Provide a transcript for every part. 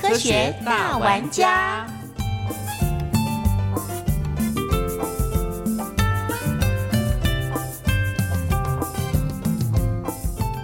科学大玩家，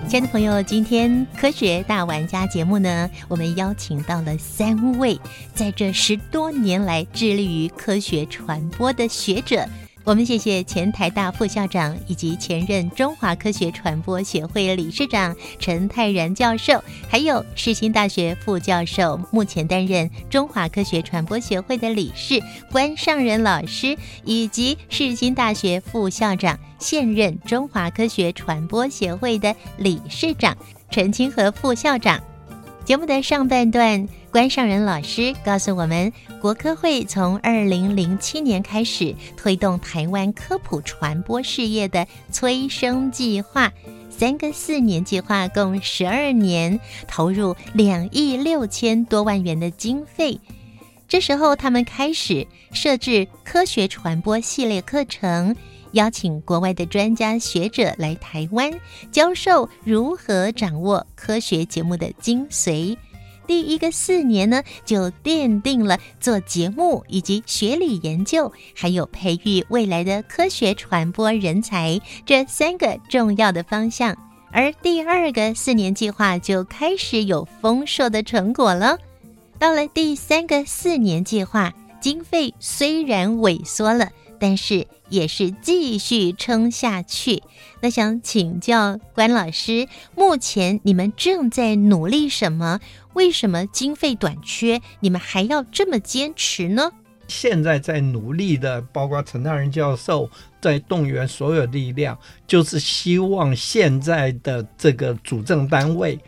亲爱的朋友，今天科学大玩家节目呢，我们邀请到了三位在这十多年来致力于科学传播的学者。我们谢谢前台大副校长以及前任中华科学传播协会理事长陈泰然教授，还有世新大学副教授，目前担任中华科学传播协会的理事关上仁老师，以及世新大学副校长，现任中华科学传播协会的理事长陈清和副校长。节目的上半段，关上仁老师告诉我们，国科会从二零零七年开始推动台湾科普传播事业的催生计划，三个四年计划共十二年，投入两亿六千多万元的经费。这时候，他们开始设置科学传播系列课程。邀请国外的专家学者来台湾教授如何掌握科学节目的精髓。第一个四年呢，就奠定了做节目以及学理研究，还有培育未来的科学传播人才这三个重要的方向。而第二个四年计划就开始有丰硕的成果了。到了第三个四年计划，经费虽然萎缩了，但是。也是继续撑下去。那想请教关老师，目前你们正在努力什么？为什么经费短缺，你们还要这么坚持呢？现在在努力的，包括陈大人教授在动员所有力量，就是希望现在的这个主政单位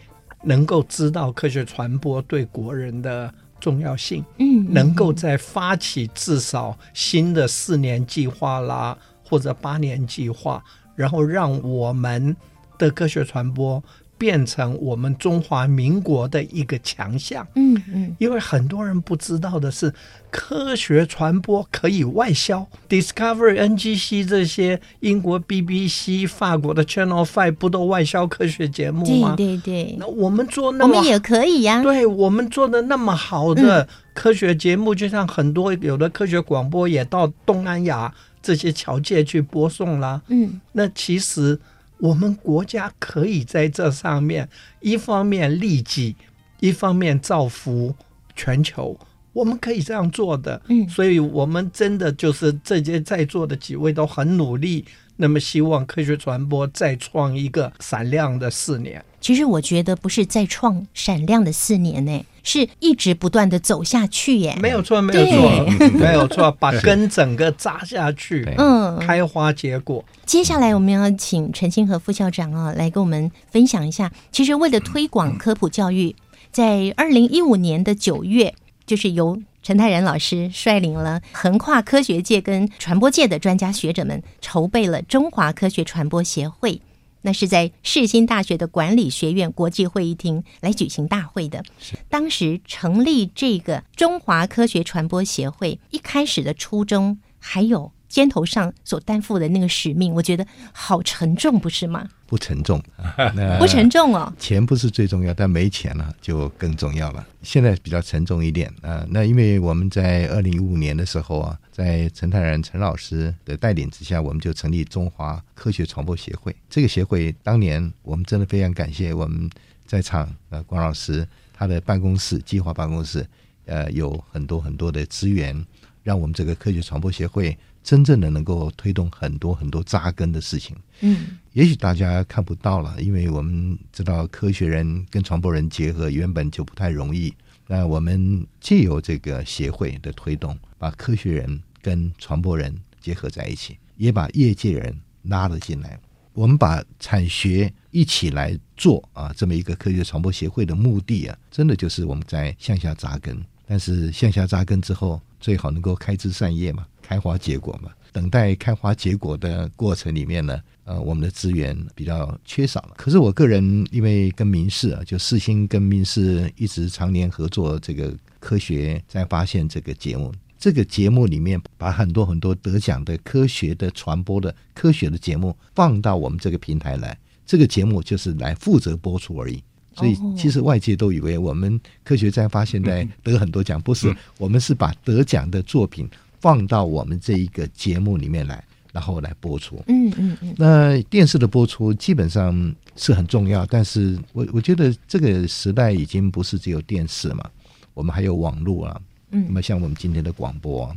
能够知道科学传播对国人的。重要性，嗯，能够在发起至少新的四年计划啦，或者八年计划，然后让我们的科学传播。变成我们中华民国的一个强项。嗯嗯，因为很多人不知道的是，科学传播可以外销，Discovery、NGC 这些英国 BBC、法国的 Channel Five 不都外销科学节目吗？对对对。那我们做那么，我们也可以呀。对我们做的那么好的科学节目，就像很多有的科学广播也到东南亚这些侨界去播送啦。嗯，那其实。我们国家可以在这上面，一方面利己，一方面造福全球。我们可以这样做的，嗯，所以我们真的就是这些在座的几位都很努力。那么，希望科学传播再创一个闪亮的四年。其实我觉得不是再创闪亮的四年呢，是一直不断的走下去耶。没有错，没有错，没有错，把根整个扎下去，嗯，开花结果。接下来我们要请陈清和副校长啊，来跟我们分享一下。其实为了推广科普教育，在二零一五年的九月，就是由陈泰然老师率领了横跨科学界跟传播界的专家学者们，筹备了中华科学传播协会。那是在世新大学的管理学院国际会议厅来举行大会的。当时成立这个中华科学传播协会，一开始的初衷还有。肩头上所担负的那个使命，我觉得好沉重，不是吗？不沉重，不沉重哦。钱不是最重要，但没钱了就更重要了。现在比较沉重一点啊。那因为我们在二零一五年的时候啊，在陈泰然陈老师的带领之下，我们就成立中华科学传播协会。这个协会当年我们真的非常感谢我们在场呃关老师他的办公室计划办公室呃有很多很多的资源，让我们这个科学传播协会。真正的能够推动很多很多扎根的事情，嗯，也许大家看不到了，因为我们知道科学人跟传播人结合原本就不太容易。那我们借由这个协会的推动，把科学人跟传播人结合在一起，也把业界人拉了进来。我们把产学一起来做啊，这么一个科学传播协会的目的啊，真的就是我们在向下扎根。但是向下扎根之后，最好能够开枝散叶嘛，开花结果嘛。等待开花结果的过程里面呢，呃，我们的资源比较缺少了。可是我个人因为跟民事啊，就四星跟民事一直常年合作这个科学在发现这个节目。这个节目里面把很多很多得奖的科学的传播的科学的节目放到我们这个平台来，这个节目就是来负责播出而已。所以其实外界都以为我们科学在发现在得很多奖，不是，我们是把得奖的作品放到我们这一个节目里面来，然后来播出。嗯嗯嗯。那电视的播出基本上是很重要，但是我我觉得这个时代已经不是只有电视嘛，我们还有网络啊。嗯。那么像我们今天的广播啊，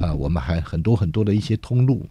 啊，我们还很多很多的一些通路。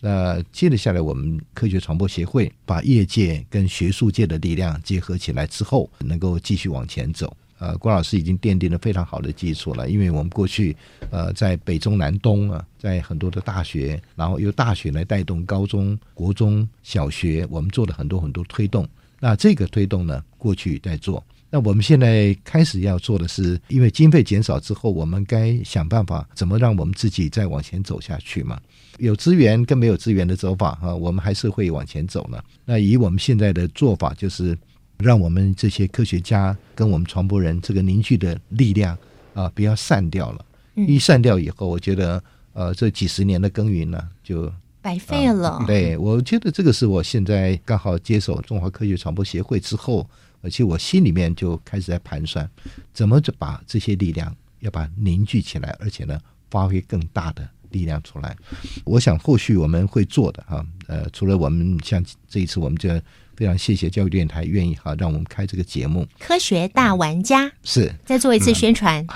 那接着下来，我们科学传播协会把业界跟学术界的力量结合起来之后，能够继续往前走。呃，郭老师已经奠定了非常好的基础了，因为我们过去呃在北中南东啊，在很多的大学，然后由大学来带动高中国中小学，我们做了很多很多推动。那这个推动呢，过去在做。那我们现在开始要做的是，因为经费减少之后，我们该想办法怎么让我们自己再往前走下去嘛？有资源跟没有资源的走法哈，我们还是会往前走呢。那以我们现在的做法，就是让我们这些科学家跟我们传播人这个凝聚的力量啊，不要散掉了。一散掉以后，我觉得呃，这几十年的耕耘呢，就白费了。对，我觉得这个是我现在刚好接手中华科学传播协会之后。而且我心里面就开始在盘算，怎么就把这些力量要把凝聚起来，而且呢，发挥更大的力量出来。我想后续我们会做的哈，呃，除了我们像这一次，我们就非常谢谢教育电台愿意哈让我们开这个节目《科学大玩家》是。再做一次宣传。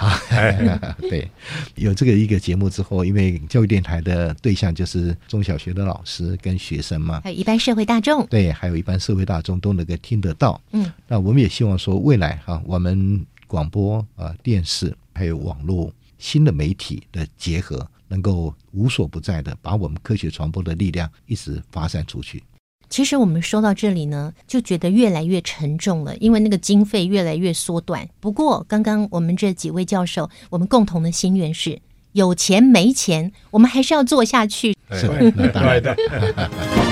对，有这个一个节目之后，因为教育电台的对象就是中小学的老师跟学生嘛，还有一般社会大众，对，还有一般社会大众都能够听得到。嗯，那我们也希望说，未来哈，我们广播啊、电视还有网络新的媒体的结合，能够无所不在的把我们科学传播的力量一直发散出去。其实我们说到这里呢，就觉得越来越沉重了，因为那个经费越来越缩短。不过，刚刚我们这几位教授，我们共同的心愿是：有钱没钱，我们还是要做下去。是对的。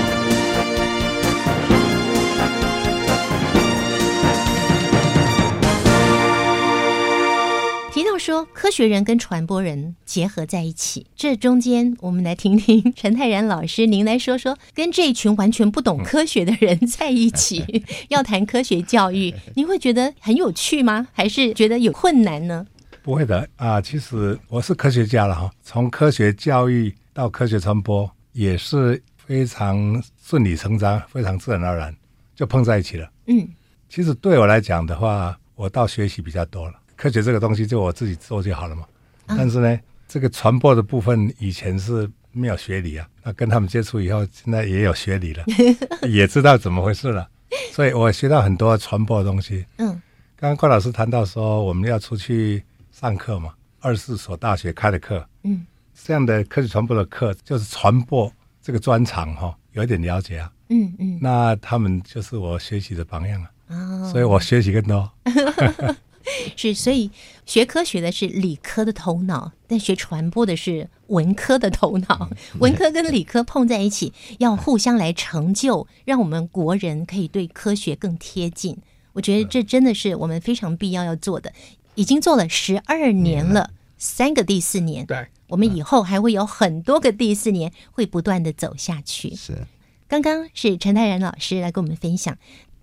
说科学人跟传播人结合在一起，这中间我们来听听陈泰然老师，您来说说跟这一群完全不懂科学的人在一起，要谈科学教育，您会觉得很有趣吗？还是觉得有困难呢？不会的啊，其实我是科学家了哈，从科学教育到科学传播也是非常顺理成章，非常自然而然就碰在一起了。嗯，其实对我来讲的话，我倒学习比较多了。科学这个东西就我自己做就好了嘛。但是呢，这个传播的部分以前是没有学理啊，那跟他们接触以后，现在也有学理了，也知道怎么回事了。所以我学到很多传播的东西。嗯，刚刚郭老师谈到说我们要出去上课嘛，二十四所大学开的课，嗯，这样的科学传播的课就是传播这个专长哈，有一点了解啊。嗯嗯，那他们就是我学习的榜样啊。哦，所以我学习更多。是，所以学科学的是理科的头脑，但学传播的是文科的头脑。文科跟理科碰在一起，要互相来成就，让我们国人可以对科学更贴近。我觉得这真的是我们非常必要要做的。已经做了十二年了，三个第四年，对，我们以后还会有很多个第四年，会不断的走下去。是，刚刚是陈泰然老师来跟我们分享，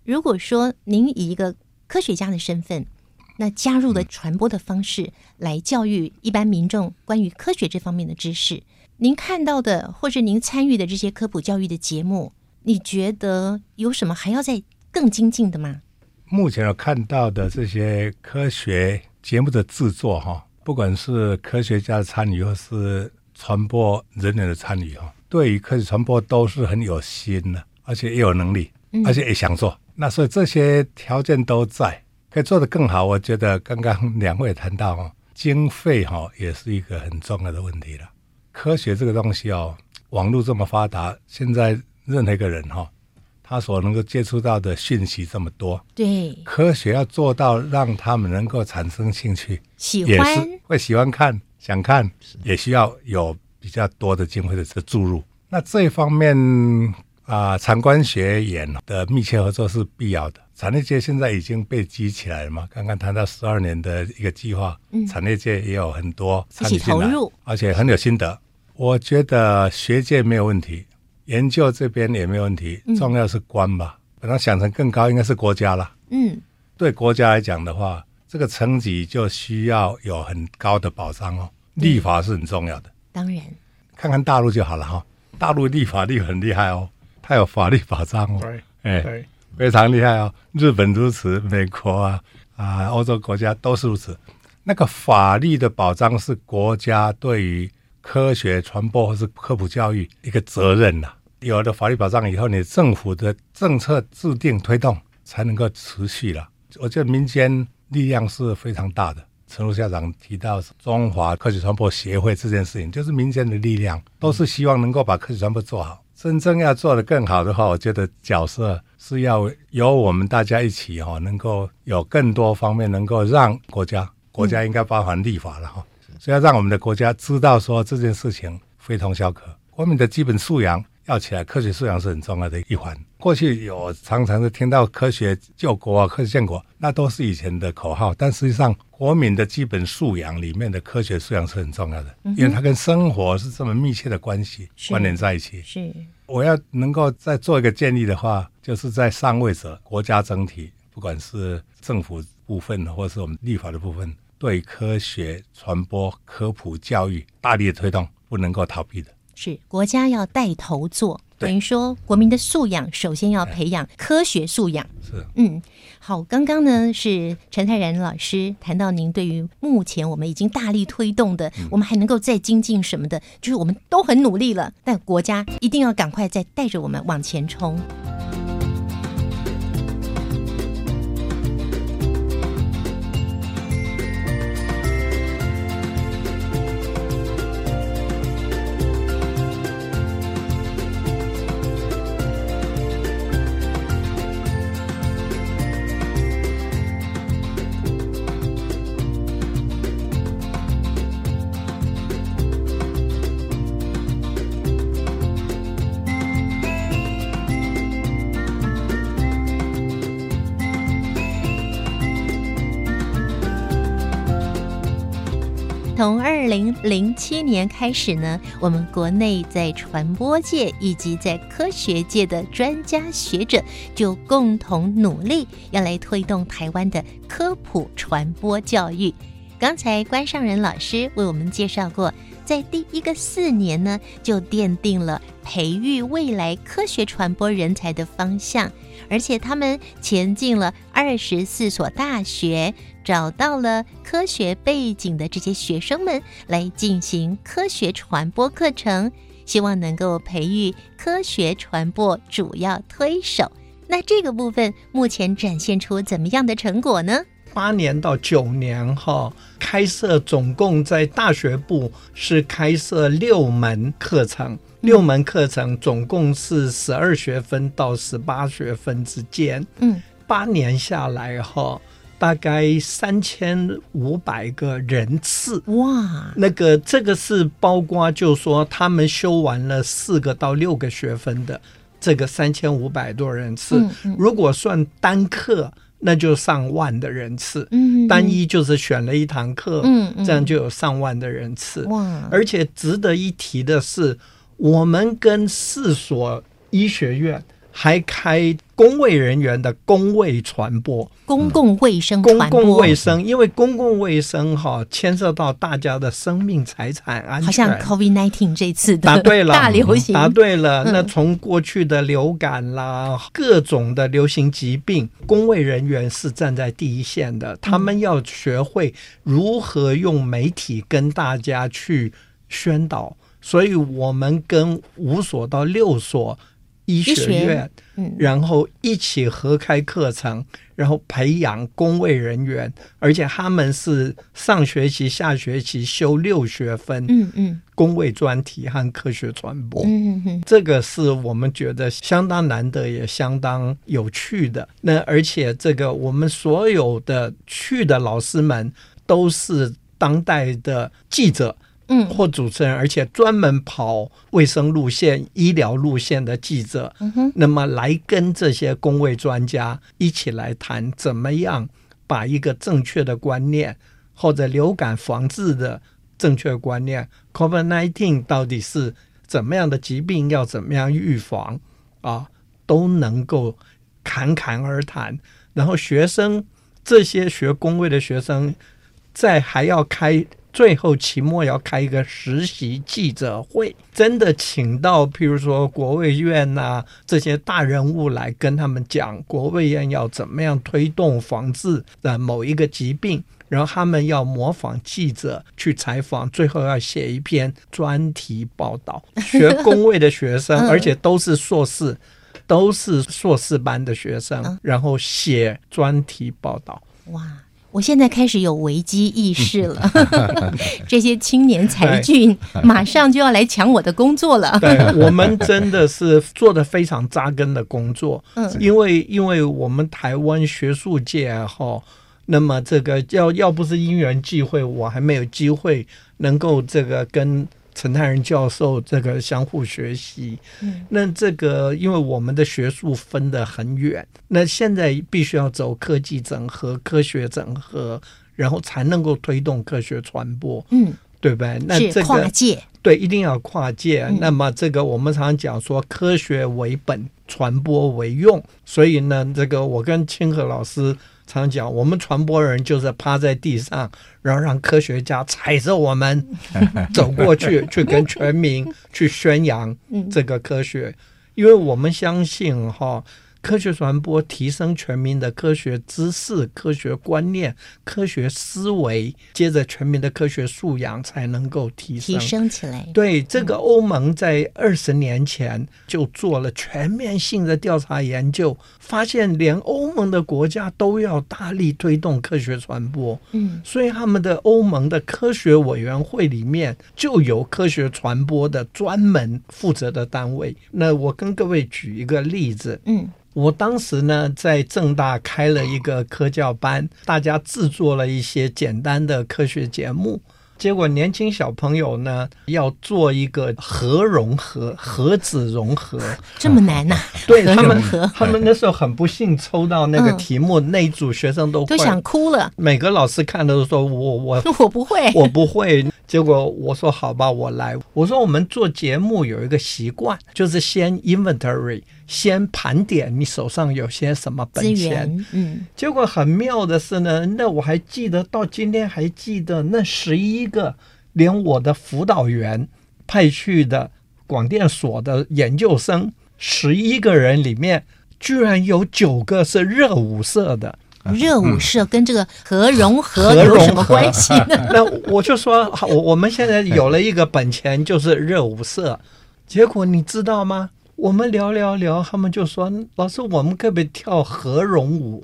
如果说您以一个科学家的身份，那加入的传播的方式来教育一般民众关于科学这方面的知识，您看到的或者您参与的这些科普教育的节目，你觉得有什么还要再更精进的吗？目前我看到的这些科学节目的制作，哈，不管是科学家的参与，或是传播人员的参与，哈，对于科学传播都是很有心的，而且也有能力，而且也想做。那所以这些条件都在，可以做得更好。我觉得刚刚两位谈到，哦，经费，哈，也是一个很重要的问题了。科学这个东西哦，网络这么发达，现在任何一个人，哈。他所能够接触到的讯息这么多，对，科学要做到让他们能够产生兴趣，也喜欢是会喜欢看、想看，也需要有比较多的经费的这注入。那这一方面啊、产官学研的密切合作是必要的。产业界现在已经被激起来了嘛？刚刚谈到十二年的一个计划，嗯产业界也有很多参与一起进来投入，而且很有心得。我觉得学界没有问题，研究这边也没有问题，嗯重要是官吧。把它想成更高，应该是国家了。嗯，对国家来讲的话，这个层级就需要有很高的保障哦。立法是很重要的，当然，看看大陆就好了哈、大陆立法力很厉害哦，它有法律保障哦，对哎，对，非常厉害哦。日本如此，美国啊啊，欧洲国家都是如此。那个法律的保障是国家对于科学传播或是科普教育一个责任呐、有了法律保障以后，你政府的政策制定推动才能够持续了。我觉得民间力量是非常大的。陈如校长提到中华科学传播协会这件事情，就是民间的力量，都是希望能够把科学传播做好。真正要做得更好的话，我觉得角色是要由我们大家一起哈、能够有更多方面能够让国家，国家应该包含立法了哈、所以要让我们的国家知道说这件事情非同小可，国民的基本素养要起来，科学素养是很重要的一环。过去有常常是听到科学救国啊、科学建国，那都是以前的口号，但实际上国民的基本素养里面的科学素养是很重要的，因为它跟生活是这么密切的关系关联在一起。是我要能够再做一个建议的话，就是在上位者国家整体，不管是政府部分或是我们立法的部分，对科学传播、科普教育大力的推动，不能够逃避的。是，国家要带头做，对等于说国民的素养首先要培养科学素养。是嗯，好，刚刚呢是陈泰然老师谈到您对于目前我们已经大力推动的，我们还能够再精进什么的，就是我们都很努力了，但国家一定要赶快再带着我们往前冲。从二零零七年开始呢，我们国内在传播界以及在科学界的专家学者就共同努力，要来推动台湾的科普传播教育。刚才关上仁老师为我们介绍过，在第一个四年呢，就奠定了培育未来科学传播人才的方向，而且他们前进了二十四所大学，找到了科学背景的这些学生们来进行科学传播课程，希望能够培育科学传播主要推手。那这个部分目前展现出怎么样的成果呢？八年到九年哈，开设总共在大学部是开设六门课程，六门课程总共是十二学分到十八学分之间。嗯，八年下来哈，大概三千五百个人次。哇，那个这个是包括，就说他们修完了四个到六个学分的这个三千五百多人次。嗯嗯如果算单课，那就上万的人次。嗯，单一就是选了一堂课，嗯嗯这样就有上万的人次。哇，而且值得一提的是，我们跟四所医学院还开公卫人员的公卫传播。公共卫生公共卫生，因为公共卫生哈牵涉到大家的生命财产安全。好像 COVID nineteen 这次的答对了，大流行，答对了。嗯那从过去的流感啦，各种的流行疾病，公卫人员是站在第一线的，他们要学会如何用媒体跟大家去宣导。所以，我们跟五所到六所医学学院，嗯然后一起合开课程，然后培养工卫人员，而且他们是上学期、下学期修六学分，嗯嗯工卫专题和科学传播。嗯嗯这个是我们觉得相当难得，也相当有趣的。那而且这个我们所有的去的老师们都是当代的记者嗯或主持人，而且专门跑卫生路线、医疗路线的记者。嗯哼那么来跟这些工位专家一起来谈，怎么样把一个正确的观念或者流感防治的正确观念，COVID-19 到底是怎么样的疾病，要怎么样预防啊，都能够侃侃而谈。然后学生这些学工位的学生，在还要开最后期末要开一个实习记者会，真的请到譬如说国卫院呐、这些大人物来跟他们讲国卫院要怎么样推动防治的某一个疾病。然后他们要模仿记者去采访，最后要写一篇专题报道。学工位的学生，嗯而且都是硕士，都是硕士班的学生，嗯然后写专题报道。哇！我现在开始有危机意识了，这些青年才俊 马上就要来抢我的工作了。对我们真的是做的非常扎根的工作，嗯。因为因为我们台湾学术界哈，那么这个要要不是因缘际会，我还没有机会能够这个跟陈泰仁教授这个相互学习。嗯那这个因为我们的学术分得很远，那现在必须要走科技整合、科学整合，然后才能够推动科学传播，嗯，对不对？那这个跨界，对，一定要跨界。嗯那么这个我们常常讲说，科学为本，传播为用。所以呢，这个我跟清河老师常讲，我们传播人就是趴在地上，然后让科学家踩着我们 走过去，去跟全民去宣扬嗯这个科学，因为我们相信哈。科学传播提升全民的科学知识、科学观念、科学思维，接着全民的科学素养才能够提升。提升起来。对，这个欧盟在二十年前就做了全面性的调查研究，发现连欧盟的国家都要大力推动科学传播，嗯所以他们的欧盟的科学委员会里面就有科学传播的专门负责的单位。那我跟各位举一个例子，嗯我当时呢在正大开了一个科教班，大家制作了一些简单的科学节目。结果年轻小朋友呢要做一个核融合、核子融合，这么难呐、对他们核，他们那时候很不幸抽到那个嗯题目，那一组学生都都想哭了。每个老师看的都说我我 我不会，我不会。结果我说好吧，我来。我说我们做节目有一个习惯，就是先 inventory，先盘点你手上有些什么本钱。嗯结果很妙的是呢，那我还记得到今天还记得那十一个，连我的辅导员派去的广电所的研究生，十一个人里面，居然有九个是热舞社的。热舞社跟这个核融合有什么关系呢？那我就说，好，我我们现在有了一个本钱，就是热舞社。结果你知道吗？我们聊聊聊，他们就说：“老师，我们可不可以跳核融舞？”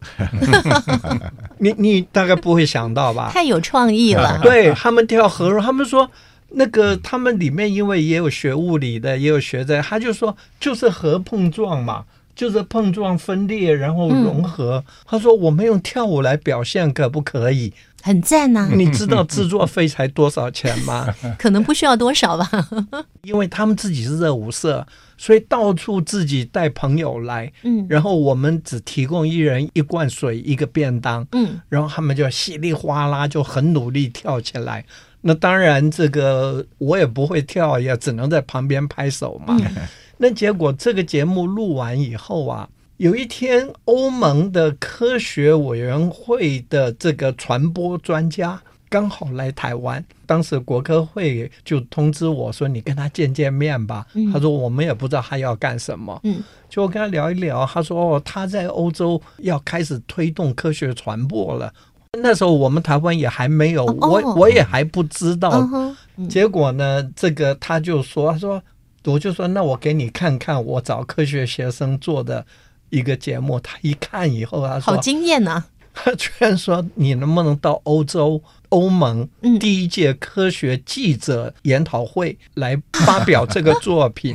你你大概不会想到吧？太有创意了。对他们跳核融，他们说那个他们里面因为也有学物理的，也有学这，他就说就是核碰撞嘛，就是碰撞分裂然后融合。他说我们用跳舞来表现可不可以？很赞呐、你知道制作费才多少钱吗？可能不需要多少吧。因为他们自己是热舞社，所以到处自己带朋友来，嗯然后我们只提供一人一罐水一个便当，嗯然后他们就稀里哗啦就很努力跳起来。那当然，这个我也不会跳，也只能在旁边拍手嘛。那结果这个节目录完以后啊，有一天欧盟的科学委员会的这个传播专家刚好来台湾，当时国科会就通知我说：“你跟他见见面吧。嗯他说：“我们也不知道他要干什么。”嗯就跟他聊一聊，他说：“哦，他在欧洲要开始推动科学传播了。”那时候我们台湾也还没有，哦我我也还不知道。结果呢，这个他就说：“他说我就说那我给你看看我找科学学生做的一个节目。他一看以后，他说好惊艳呐、他居然说你能不能到欧洲欧盟嗯第一届科学记者研讨会来发表这个作品？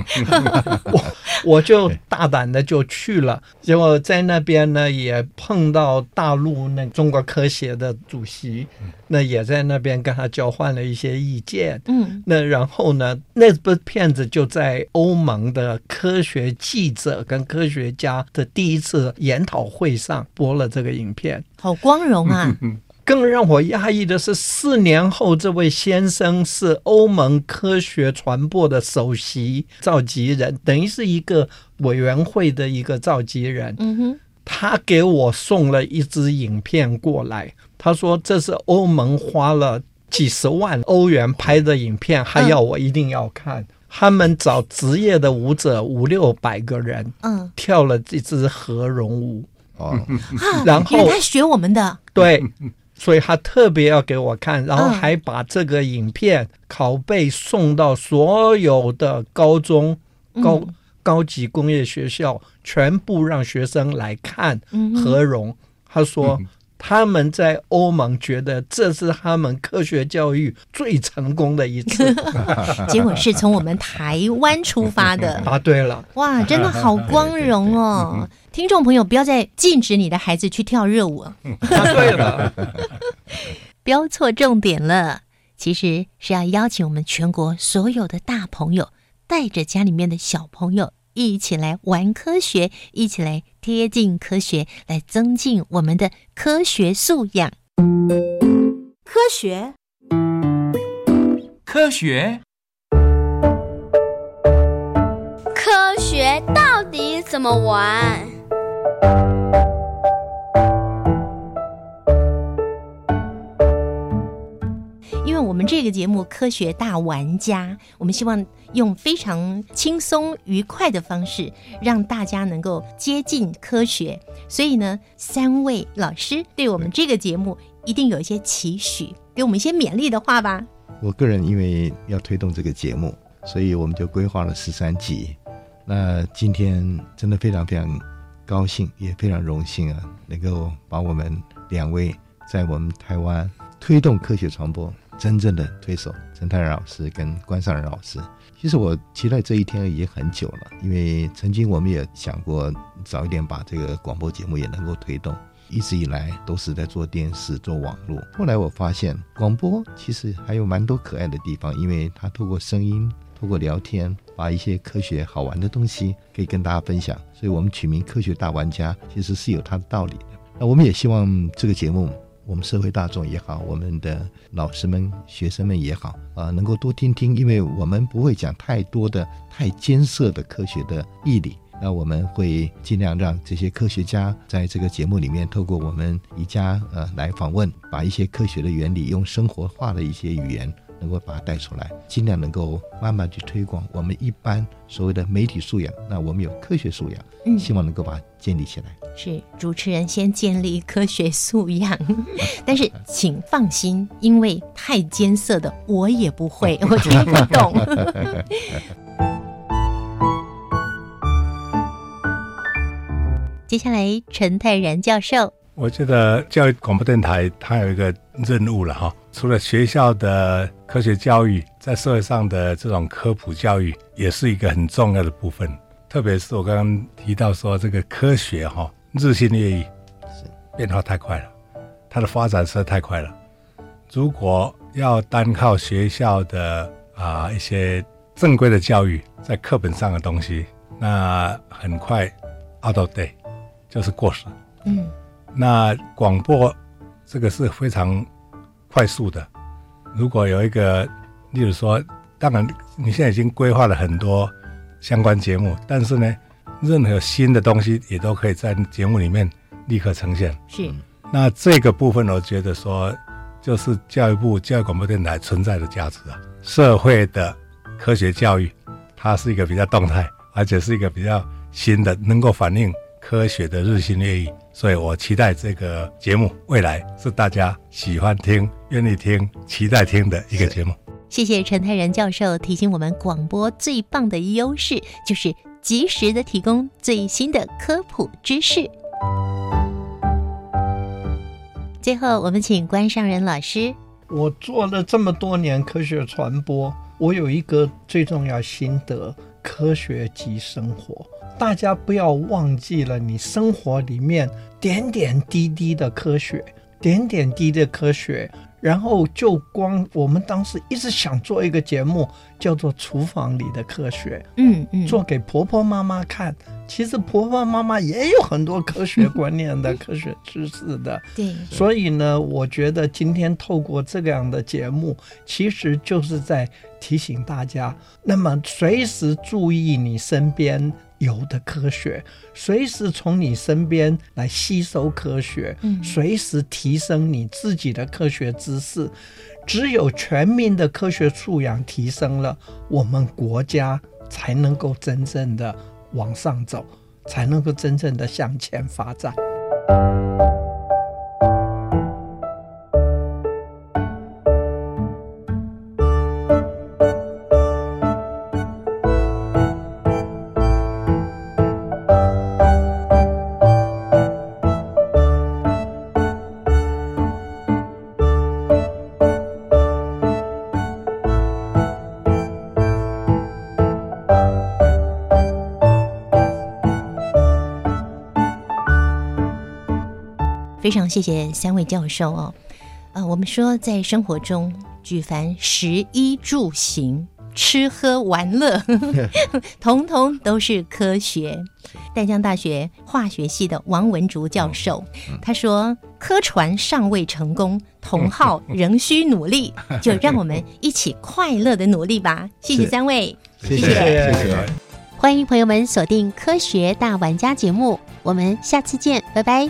我我就大胆的就去了，结果在那边呢也碰到大陆那中国科协的主席，那也在那边跟他交换了一些意见。嗯那然后呢，那部片子就在欧盟的科学记者跟科学家的第一次研讨会上播了这个影片。好光荣啊！更让我压抑的是，四年后，这位先生是欧盟科学传播的首席召集人，等于是一个委员会的一个召集人。嗯哼，他给我送了一支影片过来，他说这是欧盟花了几十万欧元拍的影片，还要我一定要看。他们找职业的舞者五六百个人嗯。跳了这支合融舞，哦，啊，然后他学我们的，对，所以他特别要给我看，然后嗯还把这个影片拷贝送到所有的高中、高、嗯高级工业学校，全部让学生来看嗯哼合融。他说。他们在欧盟觉得这是他们科学教育最成功的一次。结果是从我们台湾出发的。答 对了，哇，真的好光荣哦！听众朋友，不要再禁止你的孩子去跳热舞，答对了。标错重点了。其实是要邀请我们全国所有的大朋友，带着家里面的小朋友一起来玩科学，一起来贴近科学，来增进我们的科学素养。科学科学科学到底怎么玩？我们这个节目《科学大玩家》，我们希望用非常轻松愉快的方式，让大家能够接近科学。所以呢，三位老师对我们这个节目一定有一些期许，给我们一些勉励的话吧。我个人因为要推动这个节目，所以我们就规划了十三集。那今天真的非常非常高兴，也非常荣幸啊，能够把我们两位在我们台湾推动科学传播真正的推手陈泰然老师跟关尚仁老师。其实我期待这一天已经很久了，因为曾经我们也想过早一点把这个广播节目也能够推动。一直以来都是在做电视、做网络。后来我发现广播其实还有蛮多可爱的地方，因为它透过声音、透过聊天，把一些科学好玩的东西可以跟大家分享。所以我们取名“科学大玩家”，其实是有它的道理的。那我们也希望这个节目，我们社会大众也好，我们的老师们、学生们也好，啊、能够多听听，因为我们不会讲太多的、太艰涩的科学的义理。那我们会尽量让这些科学家在这个节目里面，透过我们宜家呃来访问，把一些科学的原理用生活化的一些语言，能够把它带出来，尽量能够慢慢去推广我们一般所谓的媒体素养。那我们有科学素养，嗯希望能够把它建立起来。是主持人先建立科学素养，但是请放心，因为太艰涩的我也不会，我听不懂。接下来，陈泰然教授，我觉得教育广播电台它有一个任务了哈，除了学校的科学教育，在社会上的这种科普教育也是一个很重要的部分。特别是我刚刚提到说，这个科学哈日新月异，变化太快了，它的发展实在太快了。如果要单靠学校的啊一些正规的教育，在课本上的东西，那很快 out of date，就是过时。嗯那广播这个是非常快速的。如果有一个，例如说，当然你现在已经规划了很多相关节目，但是呢，任何新的东西也都可以在节目里面立刻呈现。是那这个部分，我觉得说，就是教育部教育广播电台存在的价值啊。社会的科学教育，它是一个比较动态，而且是一个比较新的，能够反映科学的日新月异。所以我期待这个节目未来是大家喜欢听、愿意听、期待听的一个节目。谢谢陈泰然教授提醒我们，广播最棒的优势就是及时的提供最新的科普知识。最后，我们请关上仁老师。我做了这么多年科学传播，我有一个最重要心得：科学即生活。大家不要忘记了，你生活里面点点滴滴的科学，点点滴滴的科学。然后就光我们当时一直想做一个节目，叫做《厨房里的科学》，嗯嗯，做给婆婆妈妈看。其实婆婆妈妈也有很多科学观念的、科学知识的。对，所以呢，我觉得今天透过这样的节目，其实就是在提醒大家，那么随时注意你身边。有的科学，随时从你身边来吸收科学，嗯随时提升你自己的科学知识。只有全民的科学素养提升了，我们国家才能够真正的往上走，才能够真正的向前发展。非常谢谢三位教授哦，呃，我们说在生活中，举凡食衣住行、吃喝玩乐，统统都是科学。淡江大学化学系的王文竹教授他说：“科传尚未成功，同好仍需努力。”就让我们一起快乐的努力吧。谢谢三位，谢谢谢谢。欢迎朋友们锁定《科学大玩家》节目，我们下次见，拜拜。